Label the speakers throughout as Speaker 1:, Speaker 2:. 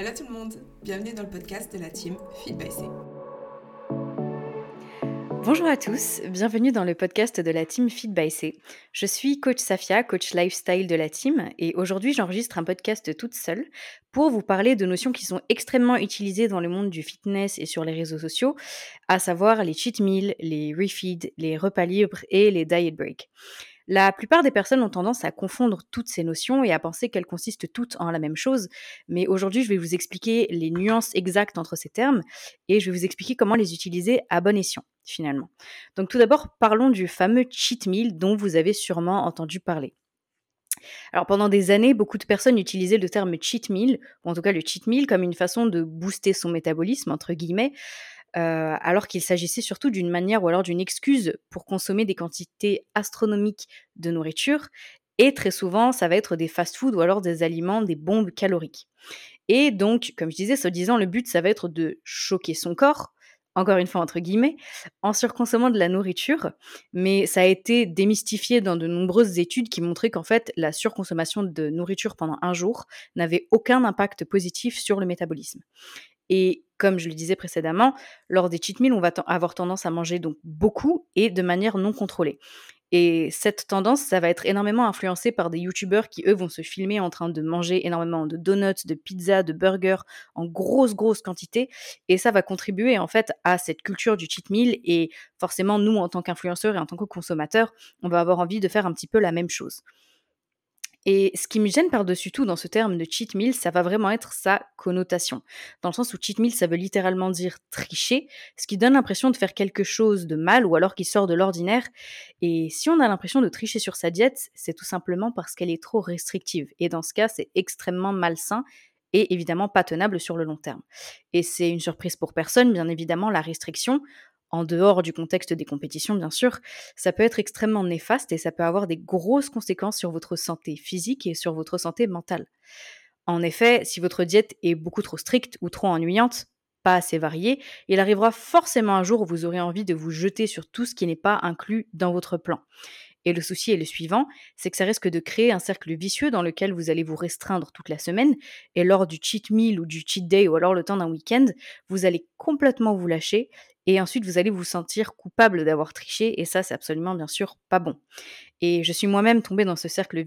Speaker 1: Hello tout le monde, bienvenue dans le podcast de la team Feed by C.
Speaker 2: Bonjour à tous, bienvenue dans le podcast de la team Feed by C. Je suis coach Safia, coach lifestyle de la team, et aujourd'hui j'enregistre un podcast toute seule pour vous parler de notions qui sont extrêmement utilisées dans le monde du fitness et sur les réseaux sociaux, à savoir les cheat meals, les refeeds, les repas libres et les diet breaks. La plupart des personnes ont tendance à confondre toutes ces notions et à penser qu'elles consistent toutes en la même chose, mais aujourd'hui je vais vous expliquer les nuances exactes entre ces termes et je vais vous expliquer comment les utiliser à bon escient finalement. Donc tout d'abord parlons du fameux cheat meal dont vous avez sûrement entendu parler. Alors pendant des années, beaucoup de personnes utilisaient le terme cheat meal, ou en tout cas le cheat meal, comme une façon de booster son métabolisme, entre guillemets, euh, alors qu'il s'agissait surtout d'une manière ou alors d'une excuse pour consommer des quantités astronomiques de nourriture. Et très souvent, ça va être des fast-foods ou alors des aliments, des bombes caloriques. Et donc, comme je disais, se disant, le but, ça va être de choquer son corps, encore une fois entre guillemets, en surconsommant de la nourriture, mais ça a été démystifié dans de nombreuses études qui montraient qu'en fait la surconsommation de nourriture pendant un jour n'avait aucun impact positif sur le métabolisme. Et comme je le disais précédemment, lors des cheat meals, on va avoir tendance à manger donc beaucoup et de manière non contrôlée. Et cette tendance, ça va être énormément influencé par des youtubeurs qui, eux, vont se filmer en train de manger énormément de donuts, de pizzas, de burgers en grosse, grosse quantité. Et ça va contribuer, en fait, à cette culture du cheat meal. Et forcément, nous, en tant qu'influenceurs et en tant que consommateurs, on va avoir envie de faire un petit peu la même chose. Et ce qui me gêne par-dessus tout dans ce terme de cheat meal, ça va vraiment être sa connotation. Dans le sens où cheat meal, ça veut littéralement dire tricher, ce qui donne l'impression de faire quelque chose de mal ou alors qui sort de l'ordinaire. Et si on a l'impression de tricher sur sa diète, c'est tout simplement parce qu'elle est trop restrictive. Et dans ce cas, c'est extrêmement malsain et évidemment pas tenable sur le long terme. Et c'est une surprise pour personne, bien évidemment, la restriction, en dehors du contexte des compétitions bien sûr, ça peut être extrêmement néfaste et ça peut avoir des grosses conséquences sur votre santé physique et sur votre santé mentale. En effet, si votre diète est beaucoup trop stricte ou trop ennuyante, pas assez variée, il arrivera forcément un jour où vous aurez envie de vous jeter sur tout ce qui n'est pas inclus dans votre plan. Et le souci est le suivant, c'est que ça risque de créer un cercle vicieux dans lequel vous allez vous restreindre toute la semaine, et lors du cheat meal ou du cheat day ou alors le temps d'un week-end, vous allez complètement vous lâcher, et ensuite vous allez vous sentir coupable d'avoir triché, et ça c'est absolument bien sûr pas bon. Et je suis moi-même tombée dans ce cercle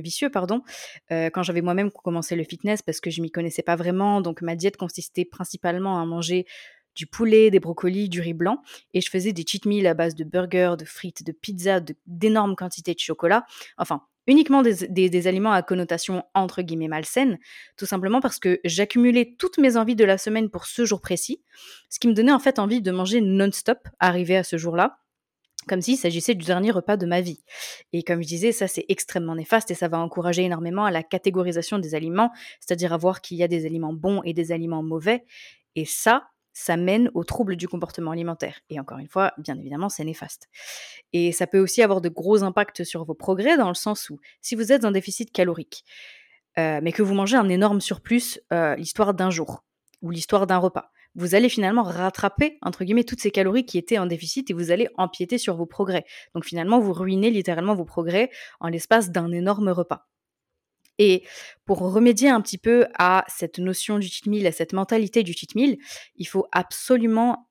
Speaker 2: vicieux, pardon, euh, quand j'avais moi-même commencé le fitness parce que je m'y connaissais pas vraiment, donc ma diète consistait principalement à manger du poulet, des brocolis, du riz blanc, et je faisais des cheat meals à base de burgers, de frites, de pizzas, d'énormes quantités de chocolat, enfin uniquement des, aliments à connotation entre guillemets malsaine, tout simplement parce que j'accumulais toutes mes envies de la semaine pour ce jour précis, ce qui me donnait en fait envie de manger non-stop arrivé à ce jour-là, comme s'il s'agissait du dernier repas de ma vie. Et comme je disais, ça c'est extrêmement néfaste et ça va encourager énormément à la catégorisation des aliments, c'est-à-dire à voir qu'il y a des aliments bons et des aliments mauvais. Et ça, ça mène aux troubles du comportement alimentaire. Et encore une fois, bien évidemment, c'est néfaste. Et ça peut aussi avoir de gros impacts sur vos progrès dans le sens où, si vous êtes en déficit calorique, euh, mais que vous mangez un énorme surplus euh, l'histoire d'un jour ou l'histoire d'un repas, vous allez finalement rattraper, entre guillemets, toutes ces calories qui étaient en déficit et vous allez empiéter sur vos progrès. Donc finalement, vous ruinez littéralement vos progrès en l'espace d'un énorme repas. Et pour remédier un petit peu à cette notion du cheat meal, à cette mentalité du cheat meal, il faut absolument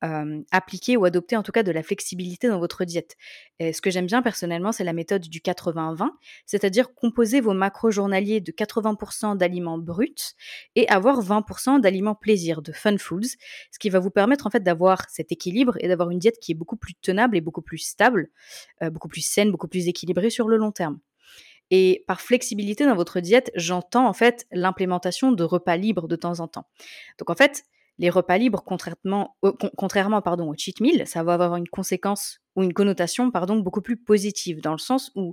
Speaker 2: appliquer ou adopter en tout cas de la flexibilité dans votre diète. Et ce que j'aime bien personnellement, c'est la méthode du 80-20, c'est-à-dire composer vos macros journaliers de 80% d'aliments bruts et avoir 20% d'aliments plaisir, de fun foods, ce qui va vous permettre en fait d'avoir cet équilibre et d'avoir une diète qui est beaucoup plus tenable et beaucoup plus stable, beaucoup plus saine, beaucoup plus équilibrée sur le long terme. Et par flexibilité dans votre diète, j'entends en fait l'implémentation de repas libres de temps en temps. Donc en fait, les repas libres, contrairement, contrairement pardon, au cheat meal, ça va avoir une conséquence ou une connotation pardon, beaucoup plus positive, dans le sens où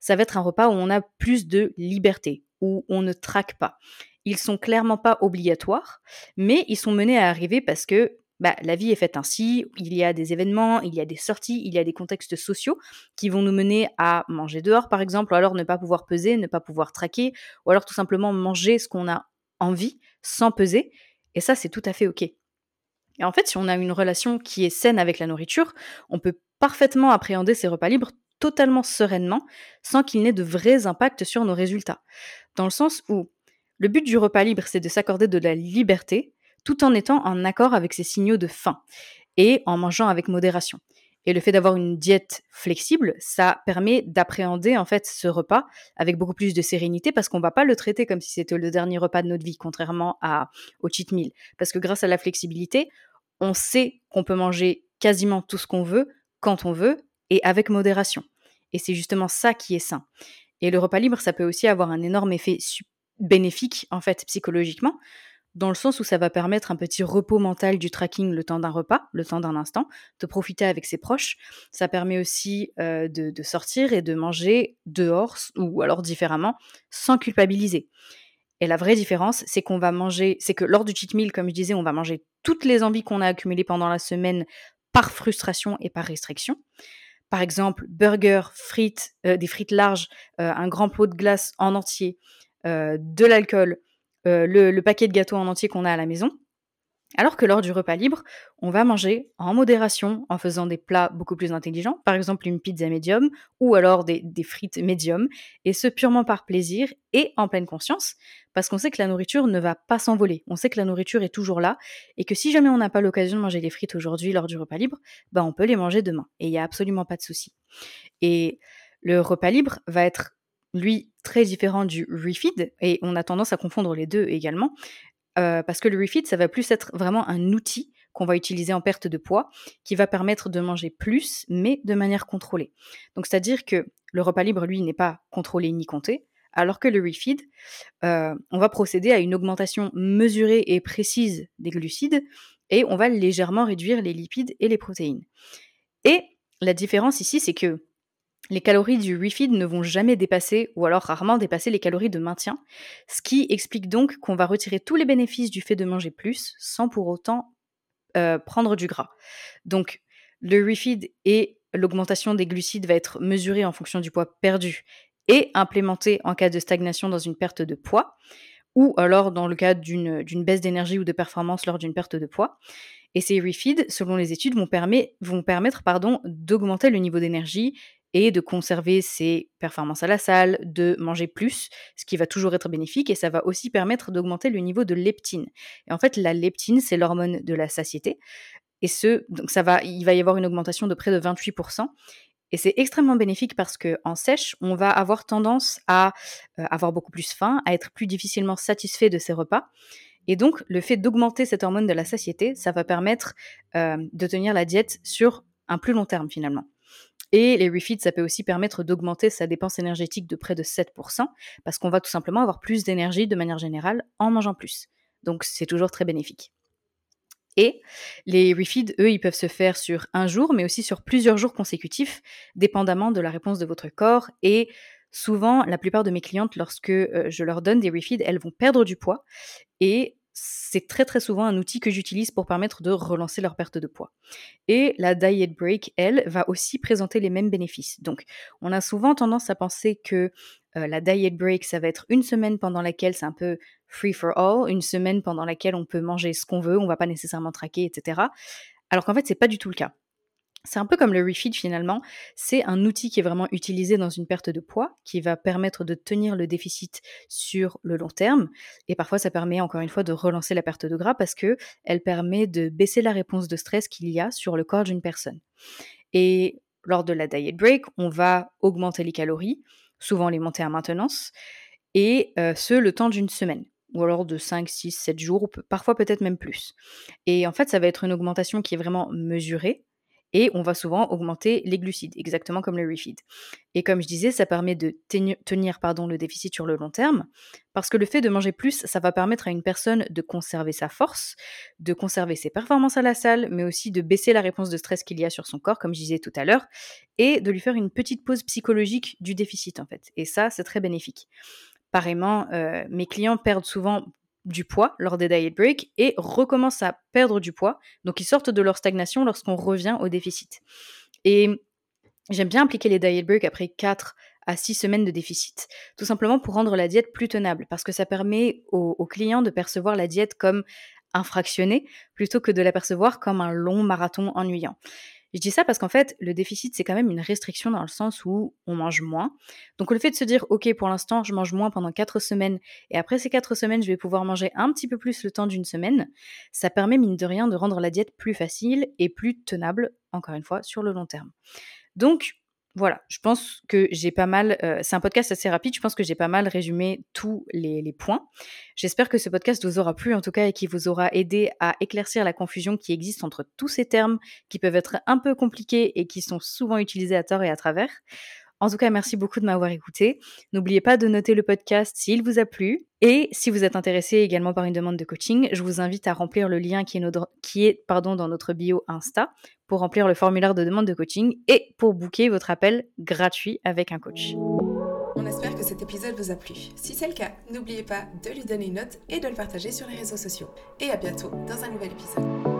Speaker 2: ça va être un repas où on a plus de liberté, où on ne traque pas. Ils sont clairement pas obligatoires, mais ils sont menés à arriver parce que bah, la vie est faite ainsi, il y a des événements, il y a des sorties, il y a des contextes sociaux qui vont nous mener à manger dehors par exemple, ou alors ne pas pouvoir peser, ne pas pouvoir traquer, ou alors tout simplement manger ce qu'on a envie sans peser, et ça c'est tout à fait ok. Et en fait, si on a une relation qui est saine avec la nourriture, on peut parfaitement appréhender ces repas libres totalement sereinement, sans qu'il n'ait de vrais impacts sur nos résultats. Dans le sens où Le but du repas libre, c'est de s'accorder de la liberté tout en étant en accord avec ses signaux de faim et en mangeant avec modération. Et le fait d'avoir une diète flexible, ça permet d'appréhender en fait ce repas avec beaucoup plus de sérénité parce qu'on va pas le traiter comme si c'était le dernier repas de notre vie, contrairement à, au cheat meal. Parce que grâce à la flexibilité, on sait qu'on peut manger quasiment tout ce qu'on veut, quand on veut, et avec modération. Et c'est justement ça qui est sain. Et le repas libre, ça peut aussi avoir un énorme effet bénéfique, en fait, psychologiquement, dans le sens où ça va permettre un petit repos mental du tracking le temps d'un repas, le temps d'un instant, de profiter avec ses proches. Ça permet aussi euh, de, sortir et de manger dehors ou alors différemment, sans culpabiliser. Et la vraie différence, c'est qu'on va manger, c'est que lors du cheat meal, comme je disais, on va manger toutes les envies qu'on a accumulées pendant la semaine par frustration et par restriction. Par exemple, burger, frites, euh, des frites larges, euh, un grand pot de glace en entier, de l'alcool, euh, le, paquet de gâteaux en entier qu'on a à la maison. Alors que lors du repas libre, on va manger en modération en faisant des plats beaucoup plus intelligents, par exemple une pizza médium ou alors des, frites médium, et ce purement par plaisir et en pleine conscience, parce qu'on sait que la nourriture ne va pas s'envoler, on sait que la nourriture est toujours là, et que si jamais on n'a pas l'occasion de manger les frites aujourd'hui lors du repas libre, bah on peut les manger demain, et il n'y a absolument pas de souci. Et le repas libre va être lui, très différent du refeed, et on a tendance à confondre les deux également, euh, parce que le refeed, ça va plus être vraiment un outil qu'on va utiliser en perte de poids, qui va permettre de manger plus, mais de manière contrôlée. Donc, c'est-à-dire que le repas libre, lui, n'est pas contrôlé ni compté, alors que le refeed, euh, on va procéder à une augmentation mesurée et précise des glucides, et on va légèrement réduire les lipides et les protéines. Et la différence ici, c'est que les calories du refeed ne vont jamais dépasser, ou alors rarement dépasser les calories de maintien, ce qui explique donc qu'on va retirer tous les bénéfices du fait de manger plus sans pour autant euh, prendre du gras. Donc le refeed et l'augmentation des glucides va être mesurée en fonction du poids perdu et implémentée en cas de stagnation dans une perte de poids, ou alors dans le cas d'une baisse d'énergie ou de performance lors d'une perte de poids. Et ces refeeds, selon les études, vont, vont permettre d'augmenter le niveau d'énergie et de conserver ses performances à la salle, de manger plus, ce qui va toujours être bénéfique et ça va aussi permettre d'augmenter le niveau de leptine. Et en fait, la leptine, c'est l'hormone de la satiété. Et ce, donc ça va, il va y avoir une augmentation de près de 28%. Et c'est extrêmement bénéfique parce que en sèche, on va avoir tendance à euh, avoir beaucoup plus faim, à être plus difficilement satisfait de ses repas. Et donc, le fait d'augmenter cette hormone de la satiété, ça va permettre euh, de tenir la diète sur un plus long terme finalement. Et les refeeds, ça peut aussi permettre d'augmenter sa dépense énergétique de près de 7%, parce qu'on va tout simplement avoir plus d'énergie de manière générale en mangeant plus. Donc c'est toujours très bénéfique. Et les refeeds, eux, ils peuvent se faire sur un jour, mais aussi sur plusieurs jours consécutifs, dépendamment de la réponse de votre corps. Et souvent, la plupart de mes clientes, lorsque euh, je leur donne des refeeds, elles vont perdre du poids. Et c'est très très souvent un outil que j'utilise pour permettre de relancer leur perte de poids. Et la diet break, elle, va aussi présenter les mêmes bénéfices. Donc, on a souvent tendance à penser que euh, la diet break, ça va être une semaine pendant laquelle c'est un peu free for all, une semaine pendant laquelle on peut manger ce qu'on veut, on va pas nécessairement traquer, etc. Alors qu'en fait, c'est pas du tout le cas. C'est un peu comme le refeed finalement, c'est un outil qui est vraiment utilisé dans une perte de poids, qui va permettre de tenir le déficit sur le long terme, et parfois ça permet encore une fois de relancer la perte de gras parce que elle permet de baisser la réponse de stress qu'il y a sur le corps d'une personne. Et lors de la diet break, on va augmenter les calories, souvent les monter à maintenance, et euh, ce le temps d'une semaine ou alors de 5, 6, 7 jours, parfois peut-être même plus. Et en fait, ça va être une augmentation qui est vraiment mesurée, et on va souvent augmenter les glucides, exactement comme le refeed. Et comme je disais, ça permet de tenir pardon, le déficit sur le long terme, parce que le fait de manger plus, ça va permettre à une personne de conserver sa force, de conserver ses performances à la salle, mais aussi de baisser la réponse de stress qu'il y a sur son corps, comme je disais tout à l'heure, et de lui faire une petite pause psychologique du déficit en fait. Et ça, c'est très bénéfique. Pareillement, euh, mes clients perdent souvent du poids lors des diet breaks et recommencent à perdre du poids. Donc ils sortent de leur stagnation lorsqu'on revient au déficit. Et j'aime bien appliquer les diet breaks après 4 à 6 semaines de déficit, tout simplement pour rendre la diète plus tenable, parce que ça permet aux, clients de percevoir la diète comme un fractionné plutôt que de la percevoir comme un long marathon ennuyant. Je dis ça parce qu'en fait, le déficit, c'est quand même une restriction dans le sens où on mange moins. Donc le fait de se dire, ok, pour l'instant, je mange moins pendant 4 semaines, et après ces 4 semaines, je vais pouvoir manger un petit peu plus le temps d'une semaine, ça permet, mine de rien, de rendre la diète plus facile et plus tenable, encore une fois, sur le long terme. Donc, voilà, je pense que j'ai pas mal. Euh, c'est un podcast assez rapide. Je pense que j'ai pas mal résumé tous les, les points. J'espère que ce podcast vous aura plu en tout cas et qu'il vous aura aidé à éclaircir la confusion qui existe entre tous ces termes qui peuvent être un peu compliqués et qui sont souvent utilisés à tort et à travers. En tout cas, merci beaucoup de m'avoir écouté. N'oubliez pas de noter le podcast s'il vous a plu. Et si vous êtes intéressé également par une demande de coaching, je vous invite à remplir le lien qui est, dans notre bio Insta pour remplir le formulaire de demande de coaching et pour booker votre appel gratuit avec un coach.
Speaker 1: On espère que cet épisode vous a plu. Si c'est le cas, n'oubliez pas de lui donner une note et de le partager sur les réseaux sociaux. Et à bientôt dans un nouvel épisode.